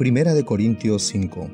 Primera de Corintios 5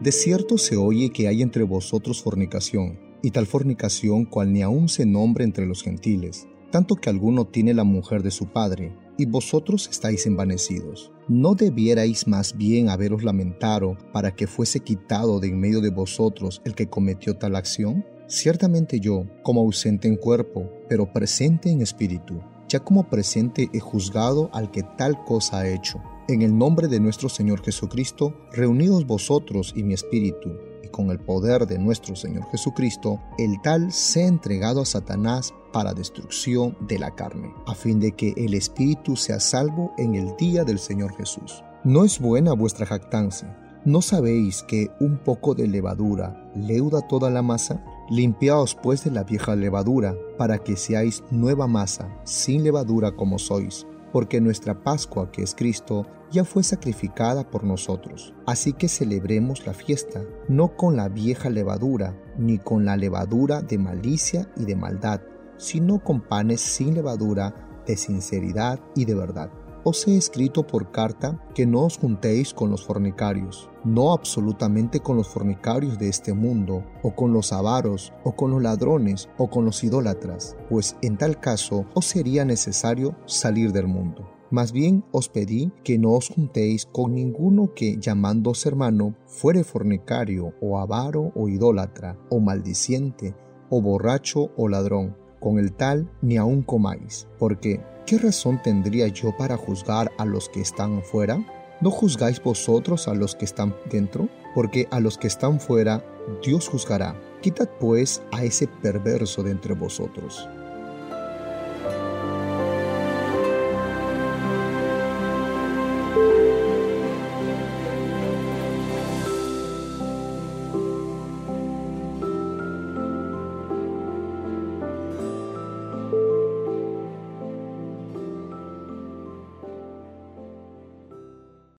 De cierto se oye que hay entre vosotros fornicación, y tal fornicación cual ni aun se nombre entre los gentiles, tanto que alguno tiene la mujer de su padre, y vosotros estáis envanecidos. ¿No debierais más bien haberos lamentado para que fuese quitado de en medio de vosotros el que cometió tal acción? Ciertamente yo, como ausente en cuerpo, pero presente en espíritu, ya como presente he juzgado al que tal cosa ha hecho. En el nombre de nuestro Señor Jesucristo, reunidos vosotros y mi espíritu, y con el poder de nuestro Señor Jesucristo, el tal sea entregado a Satanás para destrucción de la carne, a fin de que el espíritu sea salvo en el día del Señor Jesús. No es buena vuestra jactancia. ¿No sabéis que un poco de levadura leuda toda la masa? Limpiaos pues de la vieja levadura, para que seáis nueva masa, sin levadura como sois, porque nuestra Pascua, que es Cristo, ya fue sacrificada por nosotros. Así que celebremos la fiesta, no con la vieja levadura, ni con la levadura de malicia y de maldad, sino con panes sin levadura, de sinceridad y de verdad os he escrito por carta que no os juntéis con los fornicarios, no absolutamente con los fornicarios de este mundo, o con los avaros, o con los ladrones, o con los idólatras, pues en tal caso os sería necesario salir del mundo. Más bien os pedí que no os juntéis con ninguno que, llamándose hermano, fuere fornicario, o avaro, o idólatra, o maldiciente, o borracho, o ladrón con el tal ni aun comáis, porque ¿qué razón tendría yo para juzgar a los que están fuera? ¿No juzgáis vosotros a los que están dentro? Porque a los que están fuera, Dios juzgará. Quitad pues a ese perverso de entre vosotros.